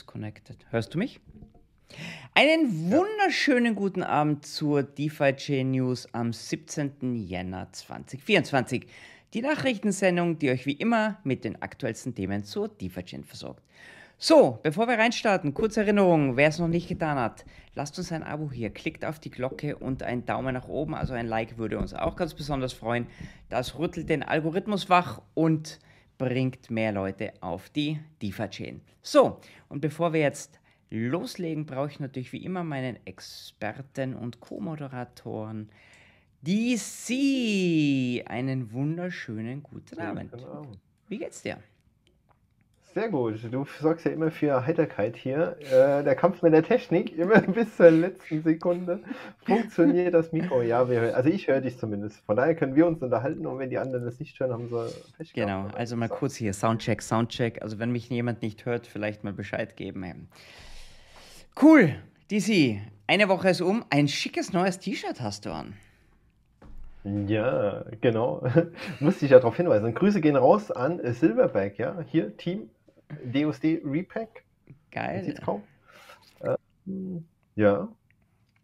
disconnected. Hörst du mich? Einen wunderschönen guten Abend zur DeFi Chain News am 17. Jänner 2024. Die Nachrichtensendung, die euch wie immer mit den aktuellsten Themen zur DeFi Chain versorgt. So, bevor wir reinstarten, kurze Erinnerung, wer es noch nicht getan hat, lasst uns ein Abo hier, klickt auf die Glocke und ein Daumen nach oben, also ein Like würde uns auch ganz besonders freuen. Das rüttelt den Algorithmus wach und bringt mehr Leute auf die DeFi-Chain. So, und bevor wir jetzt loslegen, brauche ich natürlich wie immer meinen Experten und Co-Moderatoren DC. Einen wunderschönen guten Abend. Wie geht's dir? Sehr gut. Du sorgst ja immer für Heiterkeit hier. Äh, der Kampf mit der Technik, immer bis zur letzten Sekunde funktioniert das Mikro. Ja, wir, also ich höre dich zumindest. Von daher können wir uns unterhalten und wenn die anderen das nicht hören, haben sie Pech Genau, also mal kurz hier Soundcheck, Soundcheck. Also wenn mich jemand nicht hört, vielleicht mal Bescheid geben. Cool, DC. Eine Woche ist um. Ein schickes neues T-Shirt hast du an. Ja, genau. Musste ich ja darauf hinweisen. Grüße gehen raus an Silverback, ja. Hier, Team DOSD Repack. Geil. Sieht's kaum. Ähm, ja,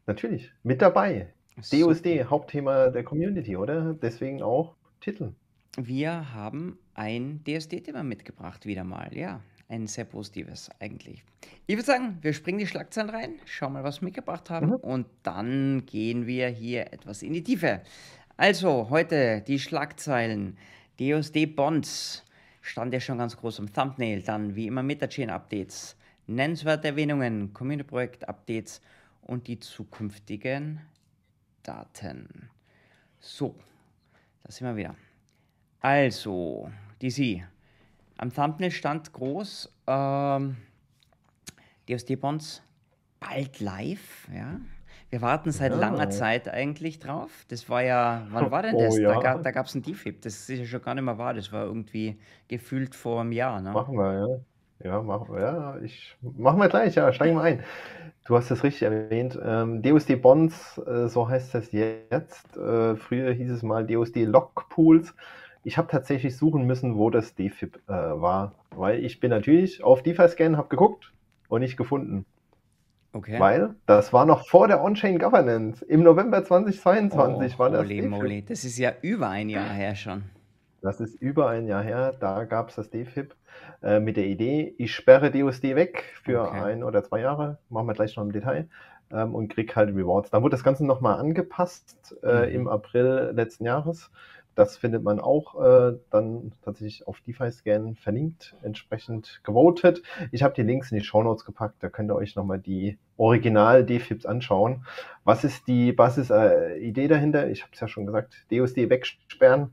natürlich. Mit dabei. So. DOSD, Hauptthema der Community, oder? Deswegen auch Titel. Wir haben ein DSD-Thema mitgebracht, wieder mal, ja. Ein sehr positives eigentlich. Ich würde sagen, wir springen die Schlagzeilen rein, schauen mal, was wir mitgebracht haben mhm. und dann gehen wir hier etwas in die Tiefe. Also, heute die Schlagzeilen. DOSD Bonds stand ja schon ganz groß im Thumbnail. Dann wie immer Metachain-Updates, nennenswerte Erwähnungen, Community-Projekt-Updates und die zukünftigen Daten. So, da sind wir wieder. Also, DC. Am Thumbnail stand groß ähm, DSD-Bonds bald live, ja. Wir warten seit ja. langer Zeit eigentlich drauf. Das war ja, wann war denn oh das? Oh, ja. Da, da gab es ein DFIP. Das ist ja schon gar nicht mehr wahr. Das war irgendwie gefühlt vor einem Jahr. Ne? Machen wir, ja. Ja, machen wir. Ja, ich machen wir gleich, ja, steigen wir ein. Du hast es richtig erwähnt. Ähm, DOSD Bonds, äh, so heißt das jetzt. Äh, früher hieß es mal DOSD Lock Pools. Ich habe tatsächlich suchen müssen, wo das DFIP äh, war, weil ich bin natürlich auf DeFi-Scan, habe geguckt und nicht gefunden. Okay. Weil das war noch vor der On-Chain Governance. Im November 2022 oh, war das. Holy moly, das ist ja über ein Jahr her schon. Das ist über ein Jahr her. Da gab es das DFIP äh, mit der Idee, ich sperre DUSD weg für okay. ein oder zwei Jahre. Machen wir gleich noch im Detail. Ähm, und krieg halt Rewards. Da wurde das Ganze nochmal angepasst äh, mhm. im April letzten Jahres. Das findet man auch äh, dann tatsächlich auf DeFi-Scan verlinkt, entsprechend gewotet. Ich habe die Links in die Show Notes gepackt, da könnt ihr euch nochmal die Original-DFIPs anschauen. Was ist die Basis-Idee äh, dahinter? Ich habe es ja schon gesagt, DUSD wegsperren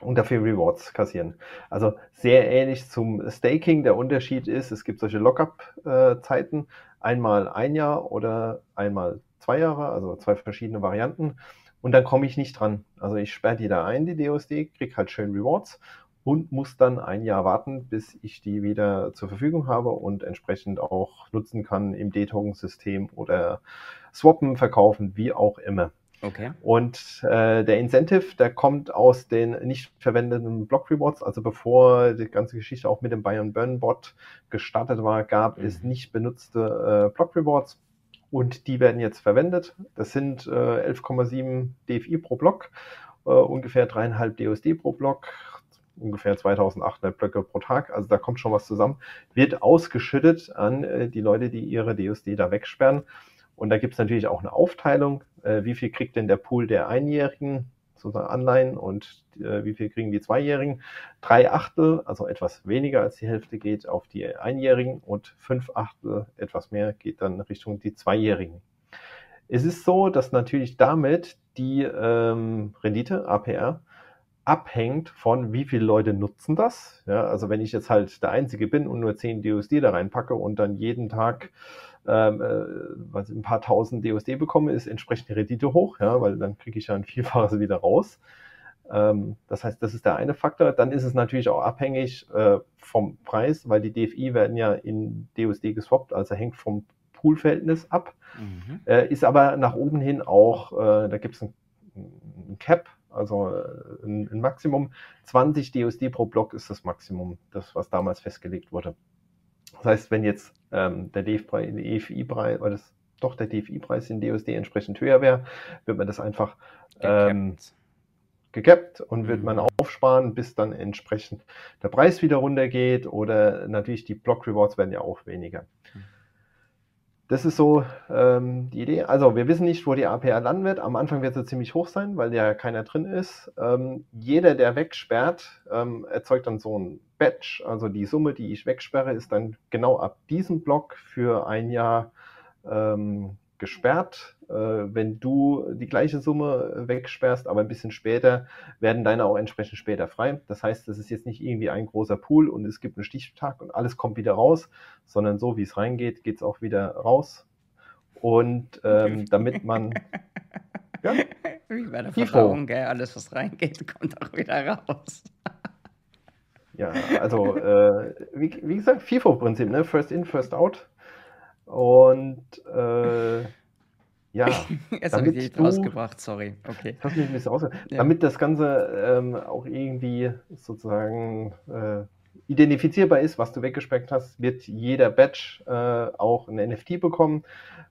und dafür Rewards kassieren. Also sehr ähnlich zum Staking. Der Unterschied ist, es gibt solche Lockup-Zeiten, einmal ein Jahr oder einmal zwei Jahre, also zwei verschiedene Varianten und dann komme ich nicht dran. Also ich sperre die da ein, die DOSD, kriege halt schön Rewards und muss dann ein Jahr warten, bis ich die wieder zur Verfügung habe und entsprechend auch nutzen kann im D-Token-System oder swappen, verkaufen, wie auch immer. Okay. Und äh, der Incentive, der kommt aus den nicht verwendeten Block Rewards. Also bevor die ganze Geschichte auch mit dem Buy and Burn Bot gestartet war, gab mhm. es nicht benutzte äh, Block Rewards und die werden jetzt verwendet. Das sind äh, 11,7 DFI pro Block, äh, ungefähr dreieinhalb DOSD pro Block, ungefähr 2800 Blöcke pro Tag. Also da kommt schon was zusammen. Wird ausgeschüttet an äh, die Leute, die ihre DOSD da wegsperren. Und da gibt es natürlich auch eine Aufteilung. Äh, wie viel kriegt denn der Pool der Einjährigen? Sozusagen Anleihen und äh, wie viel kriegen die Zweijährigen? Drei Achtel, also etwas weniger als die Hälfte geht auf die Einjährigen und fünf Achtel, etwas mehr, geht dann Richtung die Zweijährigen. Es ist so, dass natürlich damit die ähm, Rendite, APR, abhängt von wie viele Leute nutzen das. Ja, also wenn ich jetzt halt der Einzige bin und nur 10 DUSD da reinpacke und dann jeden Tag ähm, äh, was ein paar tausend DUSD bekomme, ist entsprechend die Rendite hoch, ja, weil dann kriege ich ja ein Vielfaches wieder raus. Ähm, das heißt, das ist der eine Faktor. Dann ist es natürlich auch abhängig äh, vom Preis, weil die DFI werden ja in DUSD geswappt, also hängt vom Poolverhältnis ab. Mhm. Äh, ist aber nach oben hin auch, äh, da gibt es ein, ein Cap, also äh, ein, ein, Maximum. 20 DUSD pro Block ist das Maximum, das was damals festgelegt wurde. Das heißt, wenn jetzt ähm, der DFI-Preis oder das, doch der DFI-Preis in DOSD entsprechend höher wäre, wird man das einfach ähm, gekappt und wird man mhm. aufsparen, bis dann entsprechend der Preis wieder runtergeht oder natürlich die Block Rewards werden ja auch weniger. Mhm. Das ist so ähm, die Idee. Also wir wissen nicht, wo die APR landen wird. Am Anfang wird sie ziemlich hoch sein, weil ja keiner drin ist. Ähm, jeder, der wegsperrt, ähm, erzeugt dann so ein Batch. Also die Summe, die ich wegsperre, ist dann genau ab diesem Block für ein Jahr ähm, gesperrt. Äh, wenn du die gleiche Summe wegsperrst, aber ein bisschen später, werden deine auch entsprechend später frei. Das heißt, das ist jetzt nicht irgendwie ein großer Pool und es gibt einen Stichtag und alles kommt wieder raus, sondern so wie es reingeht, geht es auch wieder raus. Und ähm, damit man. Ja, wie bei der Verdauung, gell? Alles, was reingeht, kommt auch wieder raus. ja, also, äh, wie, wie gesagt, FIFO-Prinzip, ne? First in, first out. Und äh, ja, Jetzt habe ich dich rausgebracht, sorry. Okay. Hast mich ein bisschen rausgebracht. Ja. Damit das Ganze ähm, auch irgendwie sozusagen äh, identifizierbar ist, was du weggespeckt hast, wird jeder Batch äh, auch ein NFT bekommen.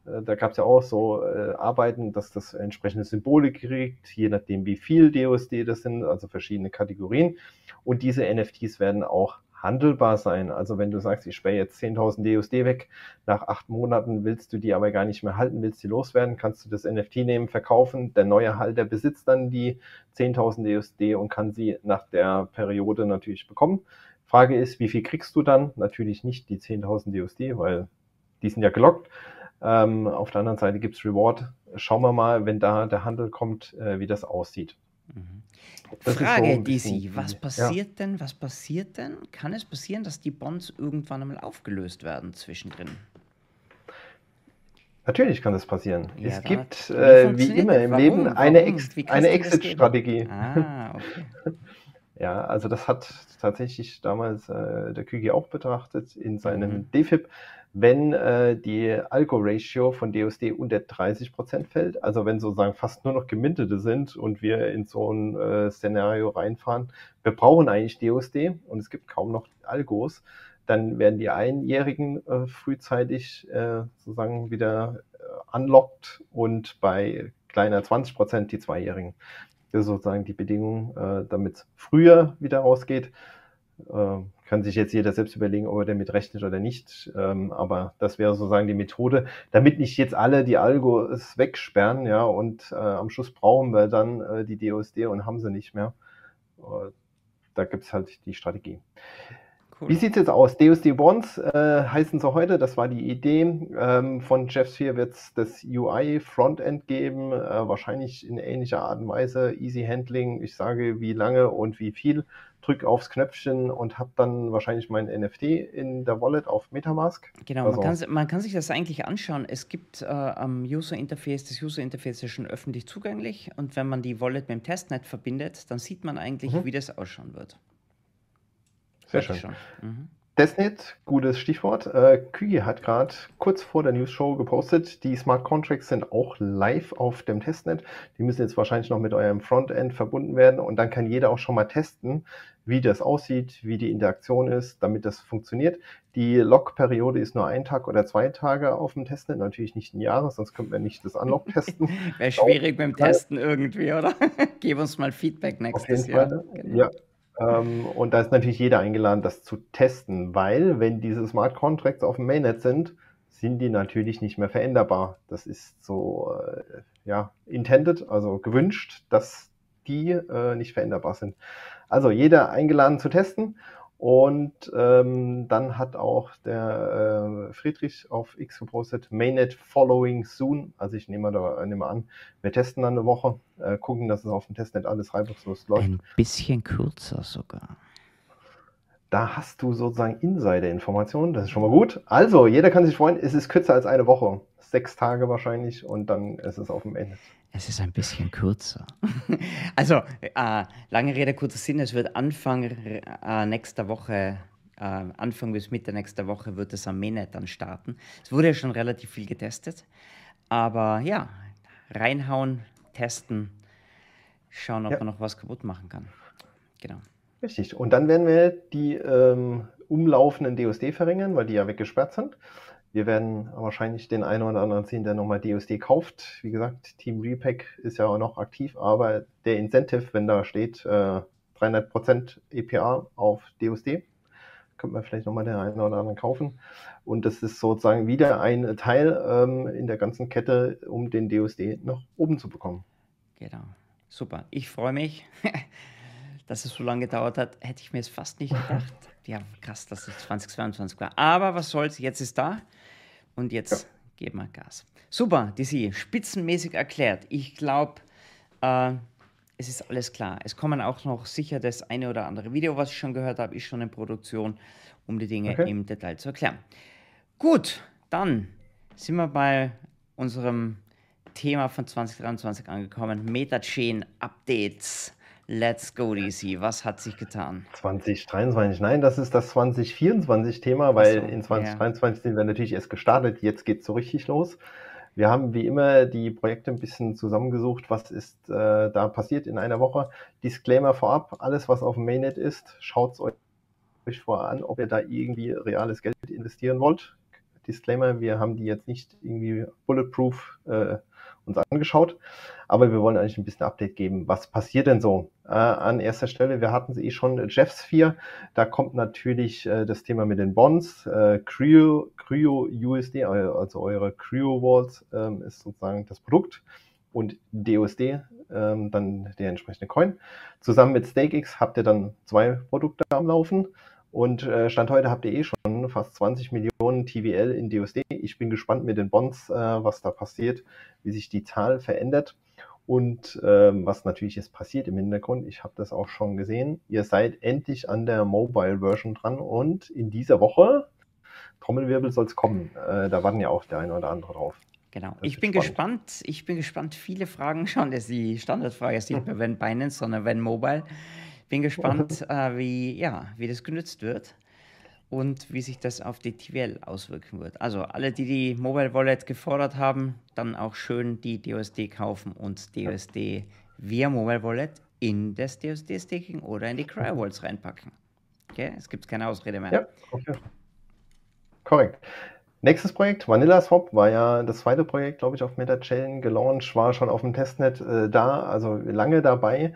Äh, da gab es ja auch so äh, Arbeiten, dass das entsprechende Symbole kriegt, je nachdem wie viel DOSD das sind, also verschiedene Kategorien. Und diese NFTs werden auch handelbar sein. Also wenn du sagst, ich sperre jetzt 10.000 DUSD weg, nach acht Monaten willst du die aber gar nicht mehr halten, willst die loswerden, kannst du das NFT nehmen, verkaufen. Der neue Halter besitzt dann die 10.000 DUSD und kann sie nach der Periode natürlich bekommen. Frage ist, wie viel kriegst du dann? Natürlich nicht die 10.000 DUSD, weil die sind ja gelockt. Ähm, auf der anderen Seite gibt's Reward. Schauen wir mal, wenn da der Handel kommt, äh, wie das aussieht. Mhm. Frage, so DC, was passiert ja. denn, was passiert denn? Kann es passieren, dass die Bonds irgendwann einmal aufgelöst werden zwischendrin? Natürlich kann das passieren. Ja, es gibt, äh, wie immer im Warum? Leben, eine, Ex eine Exit-Strategie. Ah, okay. ja, also das hat tatsächlich damals äh, der Kügi auch betrachtet in seinem mhm. DFIP wenn äh, die Algo-Ratio von DOSD unter 30% fällt, also wenn sozusagen fast nur noch Gemintete sind und wir in so ein äh, Szenario reinfahren, wir brauchen eigentlich DOSD und es gibt kaum noch Algos, dann werden die Einjährigen äh, frühzeitig äh, sozusagen wieder äh, unlocked und bei kleiner 20% die Zweijährigen. Das ist sozusagen die Bedingung, äh, damit früher wieder rausgeht. Äh, kann sich jetzt jeder selbst überlegen, ob er damit rechnet oder nicht. Ähm, aber das wäre sozusagen die Methode, damit nicht jetzt alle die Algos wegsperren, ja, und äh, am Schluss brauchen wir dann äh, die DOSD und haben sie nicht mehr. Äh, da gibt es halt die Strategie. Cool. Wie sieht es jetzt aus? DOSD Bonds äh, heißen sie heute, das war die Idee. Ähm, von Jeff Sphere wird es das UI Frontend geben, äh, wahrscheinlich in ähnlicher Art und Weise. Easy Handling, ich sage wie lange und wie viel drücke aufs Knöpfchen und habe dann wahrscheinlich mein NFT in der Wallet auf Metamask. Genau, also, man, kann, man, kann, sich das eigentlich anschauen. Es gibt äh, am User Interface, das User Interface ist schon öffentlich zugänglich und wenn man die Wallet mit dem Testnet verbindet, dann sieht man eigentlich, mhm. wie das ausschauen wird. Sehr schön. Mhm. Testnet, gutes Stichwort. Äh, Kügi hat gerade kurz vor der News Show gepostet, die Smart Contracts sind auch live auf dem Testnet. Die müssen jetzt wahrscheinlich noch mit eurem Frontend verbunden werden und dann kann jeder auch schon mal testen, wie das aussieht, wie die Interaktion ist, damit das funktioniert. Die Log-Periode ist nur ein Tag oder zwei Tage auf dem Testnet, natürlich nicht ein Jahr, sonst könnten wir nicht das Unlock testen. Wäre schwierig beim Testen irgendwie, oder? Gib uns mal Feedback nächstes Jahr. Fall, genau. Ja, ähm, und da ist natürlich jeder eingeladen, das zu testen, weil wenn diese Smart Contracts auf dem Mainnet sind, sind die natürlich nicht mehr veränderbar. Das ist so, äh, ja, intended, also gewünscht, dass die äh, nicht veränderbar sind. Also jeder eingeladen zu testen und ähm, dann hat auch der äh, Friedrich auf X gepostet, Mainnet following soon. Also ich nehme, da, nehme an, wir testen dann eine Woche, äh, gucken, dass es auf dem Testnet alles reibungslos läuft. Ein bisschen kürzer sogar. Da hast du sozusagen Insider-Informationen, das ist schon mal gut. Also, jeder kann sich freuen, es ist kürzer als eine Woche. Sechs Tage wahrscheinlich und dann ist es auf dem Ende. Es ist ein bisschen kürzer. also, äh, lange Rede, kurzer Sinn, es wird Anfang äh, nächster Woche, äh, Anfang bis Mitte nächster Woche wird es am Mainnet dann starten. Es wurde ja schon relativ viel getestet, aber ja, reinhauen, testen, schauen, ob ja. man noch was kaputt machen kann. Genau. Richtig. Und dann werden wir die ähm, umlaufenden DUSD verringern, weil die ja weggesperrt sind. Wir werden wahrscheinlich den einen oder anderen sehen, der nochmal DUSD kauft. Wie gesagt, Team Repack ist ja auch noch aktiv, aber der Incentive, wenn da steht äh, 300% EPA auf DUSD, könnte man vielleicht nochmal den einen oder anderen kaufen. Und das ist sozusagen wieder ein Teil ähm, in der ganzen Kette, um den DUSD nach oben zu bekommen. Genau. Super. Ich freue mich, dass es so lange gedauert hat. Hätte ich mir es fast nicht gedacht. Ja, krass, dass es 2022 war. Aber was soll's, jetzt ist da. Und jetzt ja. geben wir Gas. Super, DC, spitzenmäßig erklärt. Ich glaube, äh, es ist alles klar. Es kommen auch noch sicher das eine oder andere Video, was ich schon gehört habe, ist schon in Produktion, um die Dinge okay. im Detail zu erklären. Gut, dann sind wir bei unserem Thema von 2023 angekommen. Metachain Updates. Let's go, DC. Was hat sich getan? 2023, nein, das ist das 2024-Thema, weil so, in 2023 ja. sind wir natürlich erst gestartet. Jetzt geht es so richtig los. Wir haben wie immer die Projekte ein bisschen zusammengesucht, was ist äh, da passiert in einer Woche. Disclaimer vorab, alles was auf dem Mainnet ist, schaut es euch vorher an, ob ihr da irgendwie reales Geld investieren wollt. Disclaimer, wir haben die jetzt nicht irgendwie bulletproof äh, uns angeschaut. Aber wir wollen eigentlich ein bisschen Update geben. Was passiert denn so? Äh, an erster Stelle, wir hatten sie eh schon, Jeffsphere. Da kommt natürlich äh, das Thema mit den Bonds. Äh, Cryo, Cryo USD, also eure Cryo Walls, ähm, ist sozusagen das Produkt. Und DUSD, ähm, dann der entsprechende Coin. Zusammen mit StakeX habt ihr dann zwei Produkte am Laufen. Und äh, Stand heute habt ihr eh schon fast 20 Millionen TVL in DUSD. Ich bin gespannt mit den Bonds, äh, was da passiert, wie sich die Zahl verändert. Und ähm, was natürlich jetzt passiert im Hintergrund, ich habe das auch schon gesehen, ihr seid endlich an der Mobile-Version dran und in dieser Woche, Trommelwirbel soll es kommen. Äh, da warten ja auch der eine oder andere drauf. Genau. Das ich bin spannend. gespannt. Ich bin gespannt. Viele Fragen schon. Das ist die Standardfrage ist nicht mehr wenn Binance, sondern wenn Mobile. Bin gespannt, äh, wie, ja, wie das genutzt wird und wie sich das auf die TVL auswirken wird. Also alle, die die Mobile Wallet gefordert haben, dann auch schön die DUSD kaufen und DUSD via Mobile Wallet in das DUSD Staking oder in die Cryo Wallets reinpacken. Okay? Es gibt keine Ausrede mehr. Ja, okay. Korrekt. Nächstes Projekt, Vanilla Swap, war ja das zweite Projekt, glaube ich, auf MetaChain gelauncht, war schon auf dem Testnet äh, da, also lange dabei.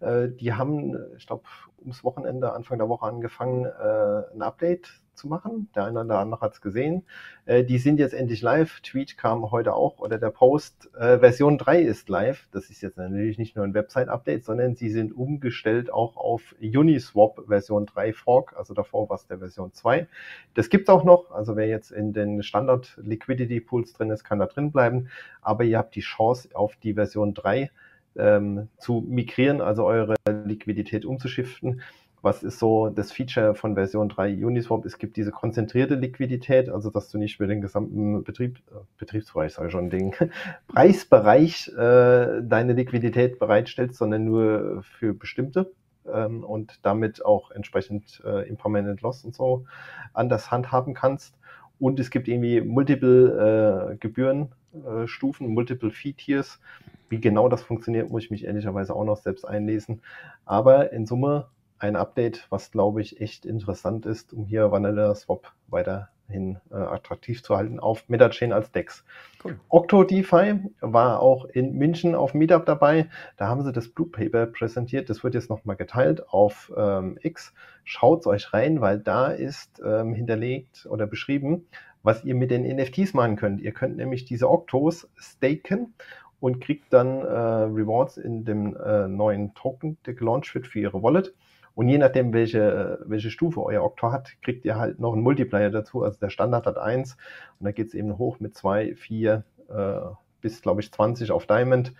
Äh, die haben, ich glaube, ums Wochenende, Anfang der Woche angefangen, äh, ein Update zu machen. Der eine oder andere hat es gesehen. Äh, die sind jetzt endlich live. Tweet kam heute auch oder der Post. Äh, Version 3 ist live. Das ist jetzt natürlich nicht nur ein Website-Update, sondern sie sind umgestellt auch auf Uniswap Version 3 Fork. Also davor war es der Version 2. Das gibt es auch noch. Also wer jetzt in den Standard Liquidity Pools drin ist, kann da drin bleiben. Aber ihr habt die Chance auf die Version 3 ähm, zu migrieren, also eure Liquidität umzuschiften. Was ist so das Feature von Version 3 Uniswap? Es gibt diese konzentrierte Liquidität, also dass du nicht für den gesamten Betrieb, äh, Betriebsbereich, sage ich schon, den Preisbereich äh, deine Liquidität bereitstellst, sondern nur für bestimmte ähm, und damit auch entsprechend äh, Impermanent Loss und so anders handhaben kannst. Und es gibt irgendwie multiple äh, Gebührenstufen, äh, multiple Fee-Tiers. Wie genau das funktioniert, muss ich mich ehrlicherweise auch noch selbst einlesen. Aber in Summe ein Update, was glaube ich echt interessant ist, um hier Vanilla Swap weiterhin äh, attraktiv zu halten auf MetaChain als DEX. Cool. Octo DeFi war auch in München auf Meetup dabei. Da haben sie das Blue Paper präsentiert. Das wird jetzt nochmal geteilt auf ähm, X. Schaut euch rein, weil da ist ähm, hinterlegt oder beschrieben, was ihr mit den NFTs machen könnt. Ihr könnt nämlich diese Octos staken und kriegt dann äh, Rewards in dem äh, neuen Token, der gelauncht wird für ihre Wallet. Und je nachdem, welche, welche Stufe euer Oktor hat, kriegt ihr halt noch einen Multiplier dazu. Also der Standard hat 1 und da geht es eben hoch mit 2, 4 äh, bis, glaube ich, 20 auf Diamond.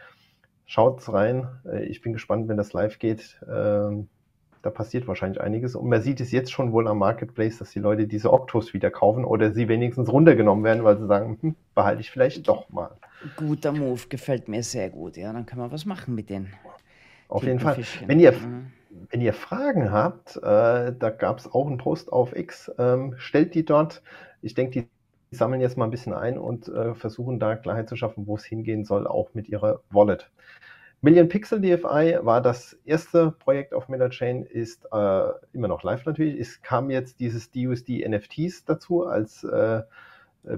Schaut's rein. Äh, ich bin gespannt, wenn das live geht. Äh, da passiert wahrscheinlich einiges. Und man sieht es jetzt schon wohl am Marketplace, dass die Leute diese Oktos wieder kaufen oder sie wenigstens runtergenommen werden, weil sie sagen, hm, behalte ich vielleicht doch mal. Guter Move, gefällt mir sehr gut. Ja, dann kann man was machen mit denen. Auf jeden Fall. Wenn ihr, mhm. Wenn ihr Fragen habt, äh, da gab es auch einen Post auf X, ähm, stellt die dort. Ich denke, die sammeln jetzt mal ein bisschen ein und äh, versuchen da Klarheit zu schaffen, wo es hingehen soll, auch mit ihrer Wallet. Million Pixel DFI war das erste Projekt auf MetaChain, ist äh, immer noch live natürlich. Es kam jetzt dieses DUSD NFTs dazu als äh,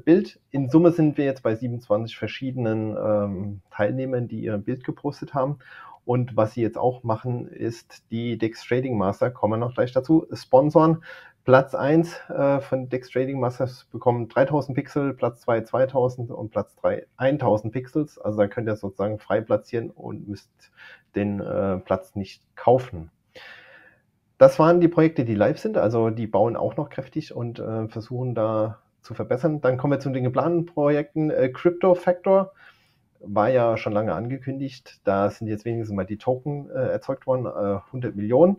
Bild. In Summe sind wir jetzt bei 27 verschiedenen ähm, Teilnehmern, die ihr Bild gepostet haben. Und was sie jetzt auch machen, ist die Dex Trading Master, kommen wir noch gleich dazu, sponsoren. Platz 1 äh, von Dex Trading Masters bekommen 3000 Pixel, Platz 2 2000 und Platz 3 1000 Pixels. Also da könnt ihr sozusagen frei platzieren und müsst den äh, Platz nicht kaufen. Das waren die Projekte, die live sind. Also die bauen auch noch kräftig und äh, versuchen da zu verbessern. Dann kommen wir zu den geplanten Projekten. Äh, Crypto Factor war ja schon lange angekündigt. Da sind jetzt wenigstens mal die Token äh, erzeugt worden, äh, 100 Millionen.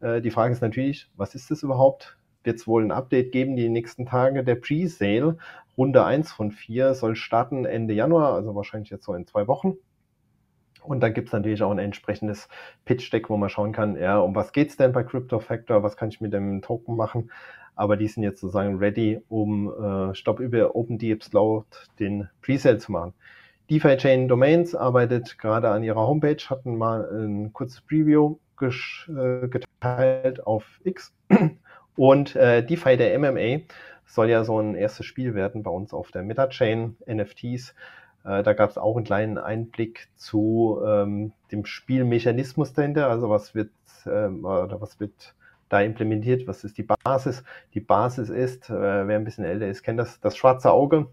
Äh, die Frage ist natürlich, was ist das überhaupt? Wird es wohl ein Update geben die nächsten Tage? Der Pre-Sale, Runde 1 von 4, soll starten Ende Januar, also wahrscheinlich jetzt so in zwei Wochen. Und da gibt es natürlich auch ein entsprechendes Pitch-Deck, wo man schauen kann, ja, um was geht es denn bei Crypto Factor, was kann ich mit dem Token machen. Aber die sind jetzt sozusagen ready, um äh, Stopp über OpenDeep den Presale zu machen. DeFi Chain Domains arbeitet gerade an ihrer Homepage, hatten mal ein kurzes Preview äh, geteilt auf X. Und äh, DeFi der MMA soll ja so ein erstes Spiel werden bei uns auf der Meta-Chain, NFTs. Äh, da gab es auch einen kleinen Einblick zu ähm, dem Spielmechanismus dahinter. Also was wird äh, oder was wird da implementiert, was ist die Basis? Die Basis ist, äh, wer ein bisschen älter ist, kennt das, das schwarze Auge.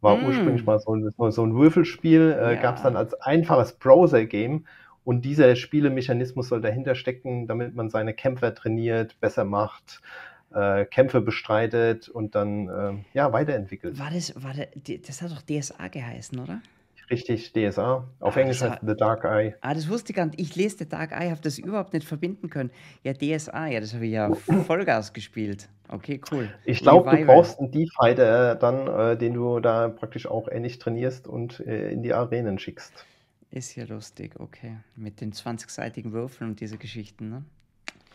War mm. ursprünglich mal so ein, so ein Würfelspiel, äh, ja. gab es dann als einfaches Browser-Game und dieser Spielemechanismus soll dahinter stecken, damit man seine Kämpfer trainiert, besser macht, äh, Kämpfe bestreitet und dann äh, ja, weiterentwickelt. War das, war das, das hat doch DSA geheißen, oder? Richtig, DSA. Auf ah, Englisch heißt The Dark Eye. Ah, das wusste ich gar nicht. Ich lese The Dark Eye, habe das überhaupt nicht verbinden können. Ja, DSA, ja, das habe ich ja Vollgas gespielt. Okay, cool. Ich glaube, du brauchst einen D-Fighter dann, äh, den du da praktisch auch ähnlich trainierst und äh, in die Arenen schickst. Ist ja lustig, okay. Mit den 20-seitigen Würfeln und diese Geschichten, ne?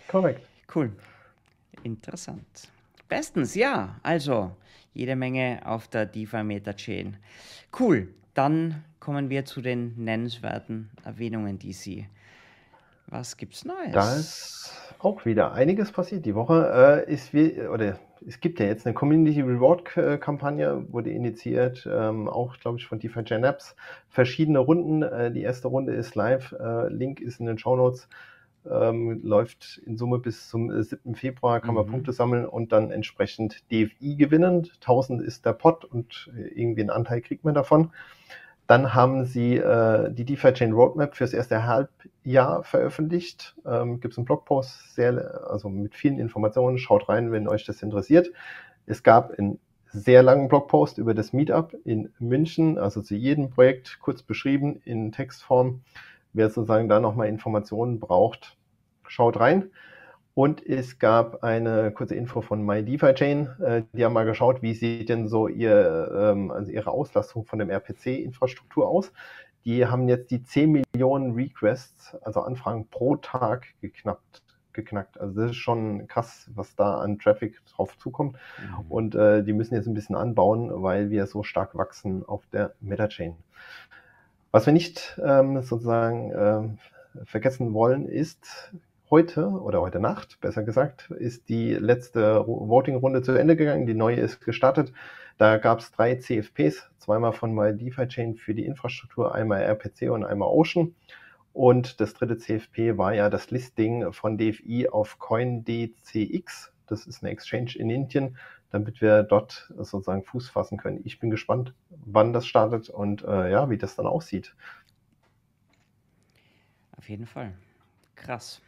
Korrekt. Cool. Interessant. Bestens, ja. Also, jede Menge auf der DeFi Meta Chain. Cool. Dann kommen wir zu den nennenswerten Erwähnungen, die Sie. Was gibt's Neues? Da ist auch wieder einiges passiert. Die Woche äh, ist wie, oder es gibt ja jetzt eine Community Reward Kampagne, wurde initiiert, ähm, auch glaube ich von DeFi Gen Apps. Verschiedene Runden. Äh, die erste Runde ist live. Äh, Link ist in den Show Notes. Ähm, läuft in Summe bis zum 7. Februar, kann man mhm. Punkte sammeln und dann entsprechend DFI gewinnen. 1000 ist der Pot und irgendwie einen Anteil kriegt man davon. Dann haben sie äh, die DeFi Chain Roadmap fürs erste Halbjahr veröffentlicht. Ähm, Gibt es einen Blogpost, sehr, also mit vielen Informationen. Schaut rein, wenn euch das interessiert. Es gab einen sehr langen Blogpost über das Meetup in München, also zu jedem Projekt kurz beschrieben in Textform. Wer sozusagen da nochmal Informationen braucht, schaut rein. Und es gab eine kurze Info von MyDeFi-Chain. Äh, die haben mal geschaut, wie sieht denn so ihr, ähm, also ihre Auslastung von dem RPC-Infrastruktur aus. Die haben jetzt die 10 Millionen Requests, also Anfragen pro Tag geknackt. geknackt. Also das ist schon krass, was da an Traffic drauf zukommt. Mhm. Und äh, die müssen jetzt ein bisschen anbauen, weil wir so stark wachsen auf der Meta-Chain. Was wir nicht ähm, sozusagen äh, vergessen wollen, ist heute oder heute Nacht, besser gesagt, ist die letzte Voting-Runde zu Ende gegangen. Die neue ist gestartet. Da gab es drei CFPs, zweimal von MyDeFi-Chain für die Infrastruktur, einmal RPC und einmal Ocean. Und das dritte CFP war ja das Listing von DFI auf CoinDCX. Das ist eine Exchange in Indien, damit wir dort sozusagen Fuß fassen können. Ich bin gespannt, wann das startet und äh, ja, wie das dann aussieht. Auf jeden Fall. Krass.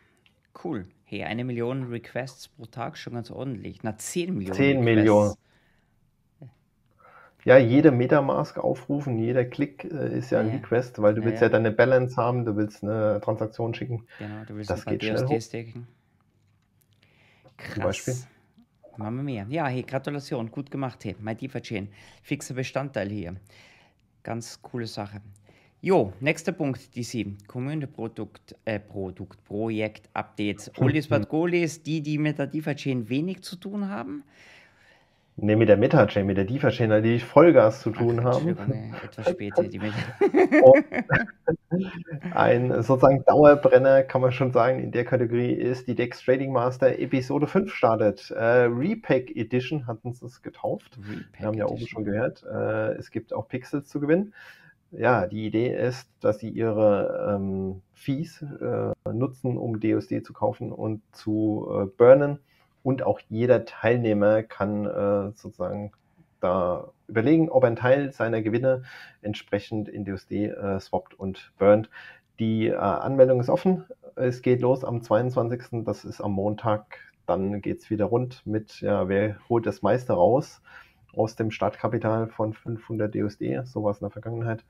Cool. Hey, eine Million Requests pro Tag, schon ganz ordentlich. Na, 10 Millionen. 10 Requests. Millionen. Ja, jeder Metamask aufrufen, jeder Klick äh, ist ja ein ja. Request, weil du ja, willst ja. ja deine Balance haben, du willst eine Transaktion schicken. Genau, du willst das ein geht schnell staken. Krass. Zum Beispiel. Machen wir mehr. Ja, hey, Gratulation, gut gemacht, hey, MyDeFi-Chain. Fixer Bestandteil hier. Ganz coole Sache. Jo, nächster Punkt, DC. Community-Produkt, äh, Produkt, Projekt, Updates. Oldies but Goalies, die, die mit der DeFi-Chain wenig zu tun haben. Ne, mit der Meta-Chain, mit der DeFi-Chain, an die Vollgas zu tun Ach, haben. etwas später, die Meta. ein sozusagen Dauerbrenner, kann man schon sagen, in der Kategorie ist die Dex Trading Master Episode 5 startet. Äh, Repack Edition hatten sie es getauft. Repack Wir haben ja oben Edition. schon gehört, äh, es gibt auch Pixels zu gewinnen. Ja, die Idee ist, dass sie ihre ähm, Fees äh, nutzen, um DSD zu kaufen und zu äh, burnen. Und auch jeder Teilnehmer kann äh, sozusagen da überlegen, ob einen Teil seiner Gewinne entsprechend in DSD äh, swappt und burnt. Die äh, Anmeldung ist offen. Es geht los am 22. Das ist am Montag. Dann geht es wieder rund mit, ja, wer holt das meiste raus aus dem Startkapital von 500 DSD, sowas in der Vergangenheit.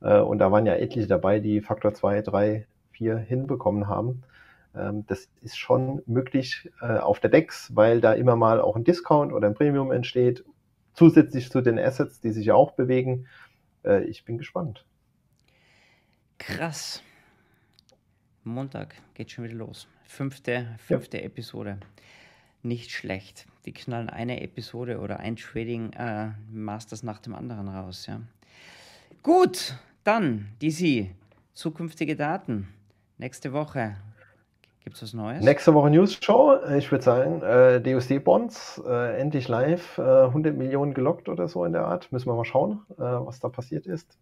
Äh, und da waren ja etliche dabei, die Faktor 2, 3, 4 hinbekommen haben. Ähm, das ist schon möglich äh, auf der DEX, weil da immer mal auch ein Discount oder ein Premium entsteht, zusätzlich zu den Assets, die sich ja auch bewegen. Äh, ich bin gespannt. Krass. Montag geht schon wieder los. Fünfte, fünfte Episode. Nicht schlecht. Die knallen eine Episode oder ein Trading äh, Masters nach dem anderen raus, ja. Gut, dann, DC, zukünftige Daten. Nächste Woche. Gibt es was Neues? Nächste Woche News Show. Ich würde sagen, äh, DUSD Bonds, äh, endlich live, äh, 100 Millionen gelockt oder so in der Art. Müssen wir mal schauen, äh, was da passiert ist.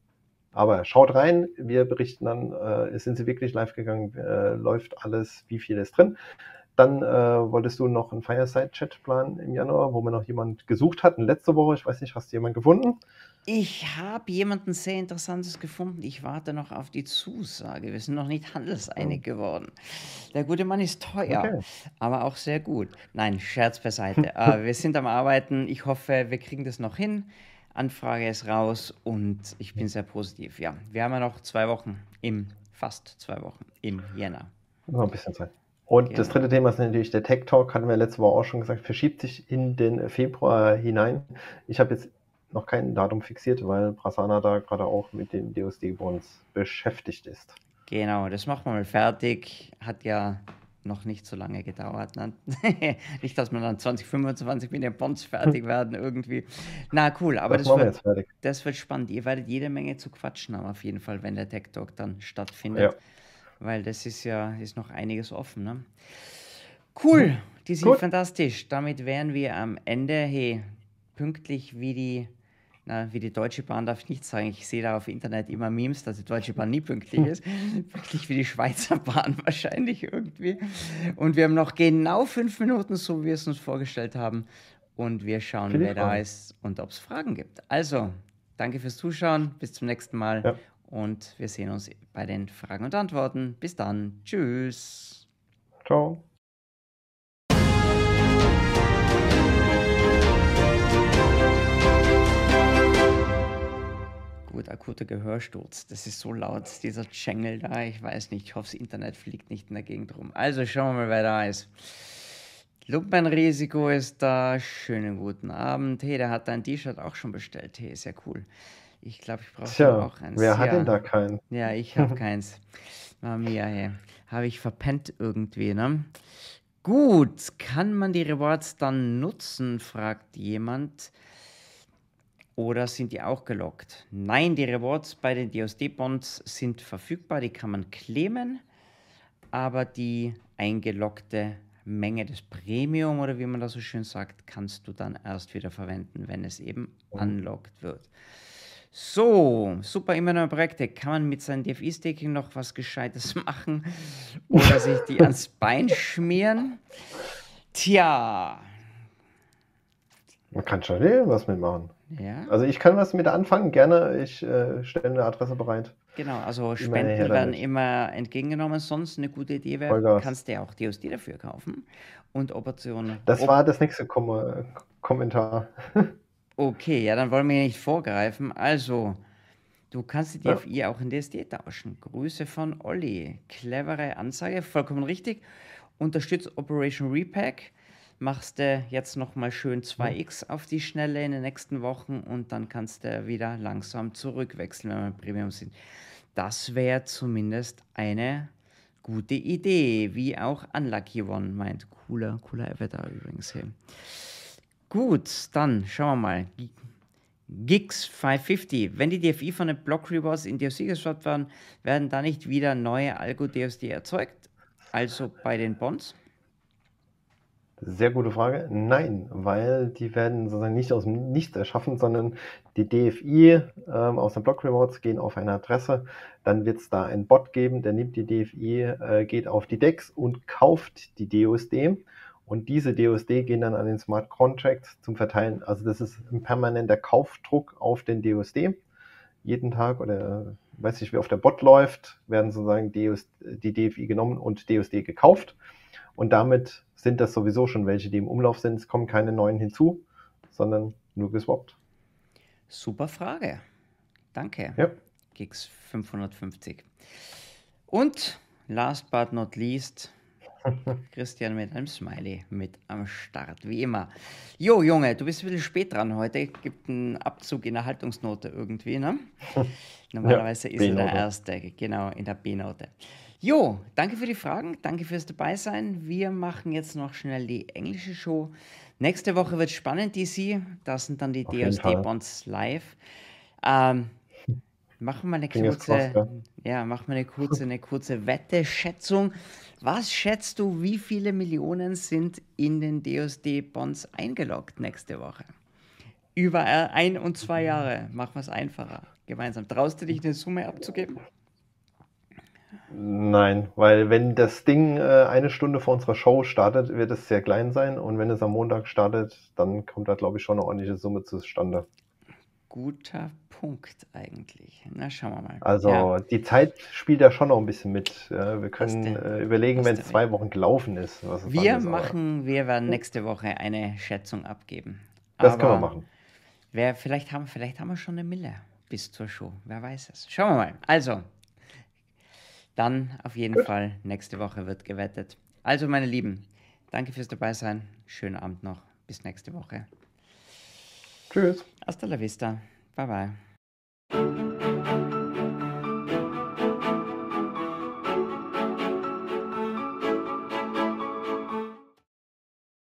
Aber schaut rein, wir berichten dann, äh, sind sie wirklich live gegangen, äh, läuft alles, wie viel ist drin. Dann äh, wolltest du noch einen Fireside-Chat planen im Januar, wo wir noch jemand gesucht hatten. Letzte Woche, ich weiß nicht, hast du jemanden gefunden? Ich habe jemanden sehr Interessantes gefunden. Ich warte noch auf die Zusage. Wir sind noch nicht handelseinig geworden. Der gute Mann ist teuer, Okay. aber auch sehr gut. Nein, Scherz beiseite. äh, wir sind am Arbeiten. Ich hoffe, wir kriegen das noch hin. Anfrage ist raus und ich bin sehr positiv. Ja, wir haben ja noch zwei Wochen im, fast zwei Wochen im Jänner. Noch ein bisschen Zeit. Und das Genau. dritte Thema ist natürlich der Tech Talk, hatten wir letzte Woche auch schon gesagt, verschiebt sich in den Februar hinein. Ich habe jetzt noch kein Datum fixiert, weil Prasanna da gerade auch mit den DOSD-Bonds beschäftigt ist. Genau, das machen wir mal fertig. Hat ja noch nicht so lange gedauert. Ne? nicht, dass wir dann 2025 mit den Bonds fertig werden irgendwie. Na cool, aber das das, wir wird, fertig. das wird spannend. Ihr werdet jede Menge zu quatschen haben auf jeden Fall, wenn der Tech Talk dann stattfindet. Ja. Weil das ist ja ist noch einiges offen. Ne? Cool, die sind Gut. fantastisch. Damit wären wir am Ende. Hey, pünktlich wie die, na, wie die Deutsche Bahn darf ich nicht sagen. Ich sehe da auf Internet immer Memes, dass die Deutsche Bahn nie pünktlich ist. pünktlich wie die Schweizer Bahn wahrscheinlich irgendwie. Und wir haben noch genau fünf Minuten, so wie wir es uns vorgestellt haben. Und wir schauen, die wer da ist und ob es Fragen gibt. Also, danke fürs Zuschauen. Bis zum nächsten Mal. Ja. Und wir sehen uns bei den Fragen und Antworten. Bis dann. Tschüss. Ciao. Gut, akuter Gehörsturz. Das ist so laut, dieser Jingle da. Ich weiß nicht. Ich hoffe, das Internet fliegt nicht in der Gegend rum. Also schauen wir mal, wer da ist. Lumpenrisiko ist da. Schönen guten Abend. Hey, der hat dein T-Shirt auch schon bestellt. Hey, sehr cool. Ich glaube, ich brauche Tja, auch eins. wer hat ja. denn da keinen? Ja, ich habe keins. Mama mia, hey. Habe ich verpennt irgendwie, ne? Gut, kann man die Rewards dann nutzen, fragt jemand. Oder sind die auch gelockt? Nein, die Rewards bei den DSD-Bonds sind verfügbar, die kann man claimen, aber die eingeloggte Menge des Premium oder wie man das so schön sagt, kannst du dann erst wieder verwenden, wenn es eben unlocked wird. So, super immer neue Projekte. Kann man mit seinem DFI-Staking noch was Gescheites machen oder sich die ans Bein schmieren? Tja, Man kann schon was mitmachen. ja. Also ich kann was mit anfangen, gerne. Ich äh, stelle eine Adresse bereit. Genau, also Spenden werden damit. immer entgegengenommen. Sonst eine gute Idee wäre, Vollgas. kannst du ja auch DOSD dafür kaufen. Und Optionen. Das war das nächste Kom Kommentar. Okay, ja, dann wollen wir hier nicht vorgreifen. Also, du kannst die Ja. DFI auch in DSD tauschen. Grüße von Olli. Clevere Ansage, vollkommen richtig. Unterstützt Operation Repack. Machst du jetzt nochmal schön 2x auf die Schnelle in den nächsten Wochen und dann kannst du wieder langsam zurückwechseln, wenn wir im Premium sind. Das wäre zumindest eine gute Idee, wie auch Unlucky One meint. Cooler, cooler Avatar übrigens. Hey. Gut, dann schauen wir mal. Gigs 550. Wenn die DFI von den Block Rewards in DOC geswappt werden, werden da nicht wieder neue Algo-DSD erzeugt? Also bei den Bonds? Sehr gute Frage. Nein, weil die werden sozusagen nicht aus dem Nichts erschaffen, sondern die DFI ähm, aus den Block Rewards gehen auf eine Adresse. Dann wird es da einen Bot geben, der nimmt die DFI, äh, geht auf die DEX und kauft die DUSD. Und diese DUSD gehen dann an den Smart Contract zum Verteilen. Also das ist ein permanenter Kaufdruck auf den DUSD. Jeden Tag oder weiß nicht, wie auf der Bot läuft, werden sozusagen die DFI genommen und DUSD gekauft. Und damit sind das sowieso schon welche, die im Umlauf sind. Es kommen keine neuen hinzu, sondern nur geswappt. Super Frage. Danke. Ja. Gigs 550. Und last but not least, Christian mit einem Smiley mit am Start, wie immer. Jo, Junge, du bist ein bisschen spät dran heute. Gibt einen Abzug in der Haltungsnote irgendwie, ne? Normalerweise ja, ist er der erste, genau, in der B-Note. Jo, danke für die Fragen, danke fürs Dabeisein. Wir machen jetzt noch schnell die englische Show. Nächste Woche wird spannend, DC. Da sind dann die DSD-Bonds live. Ähm, machen wir eine kurze, ja, machen wir eine kurze, eine kurze Wette-Schätzung. Was schätzt du, wie viele Millionen sind in den DSD-Bonds eingeloggt nächste Woche? Über ein und zwei Jahre. Machen wir es einfacher. Gemeinsam. Traust du dich, eine Summe abzugeben? Nein, weil wenn das Ding äh, eine Stunde vor unserer Show startet, wird es sehr klein sein und wenn es am Montag startet, dann kommt da, glaube ich, schon eine ordentliche Summe zustande. Guter Punkt eigentlich. Na, schauen wir mal. Also ja. die Zeit spielt da schon noch ein bisschen mit. Wir können äh, überlegen, wenn es zwei Wochen gelaufen ist. wir ist, machen, wir werden nächste Woche eine Schätzung abgeben. Das aber können wir machen. Wer, vielleicht, haben, vielleicht haben wir schon eine Mille bis zur Show. Wer weiß es. Schauen wir mal. Also, dann auf jeden Gut. Fall nächste Woche wird gewettet. Also, meine Lieben, danke fürs Dabeisein. Schönen Abend noch. Bis nächste Woche. Tschüss. Hasta la vista. Bye bye.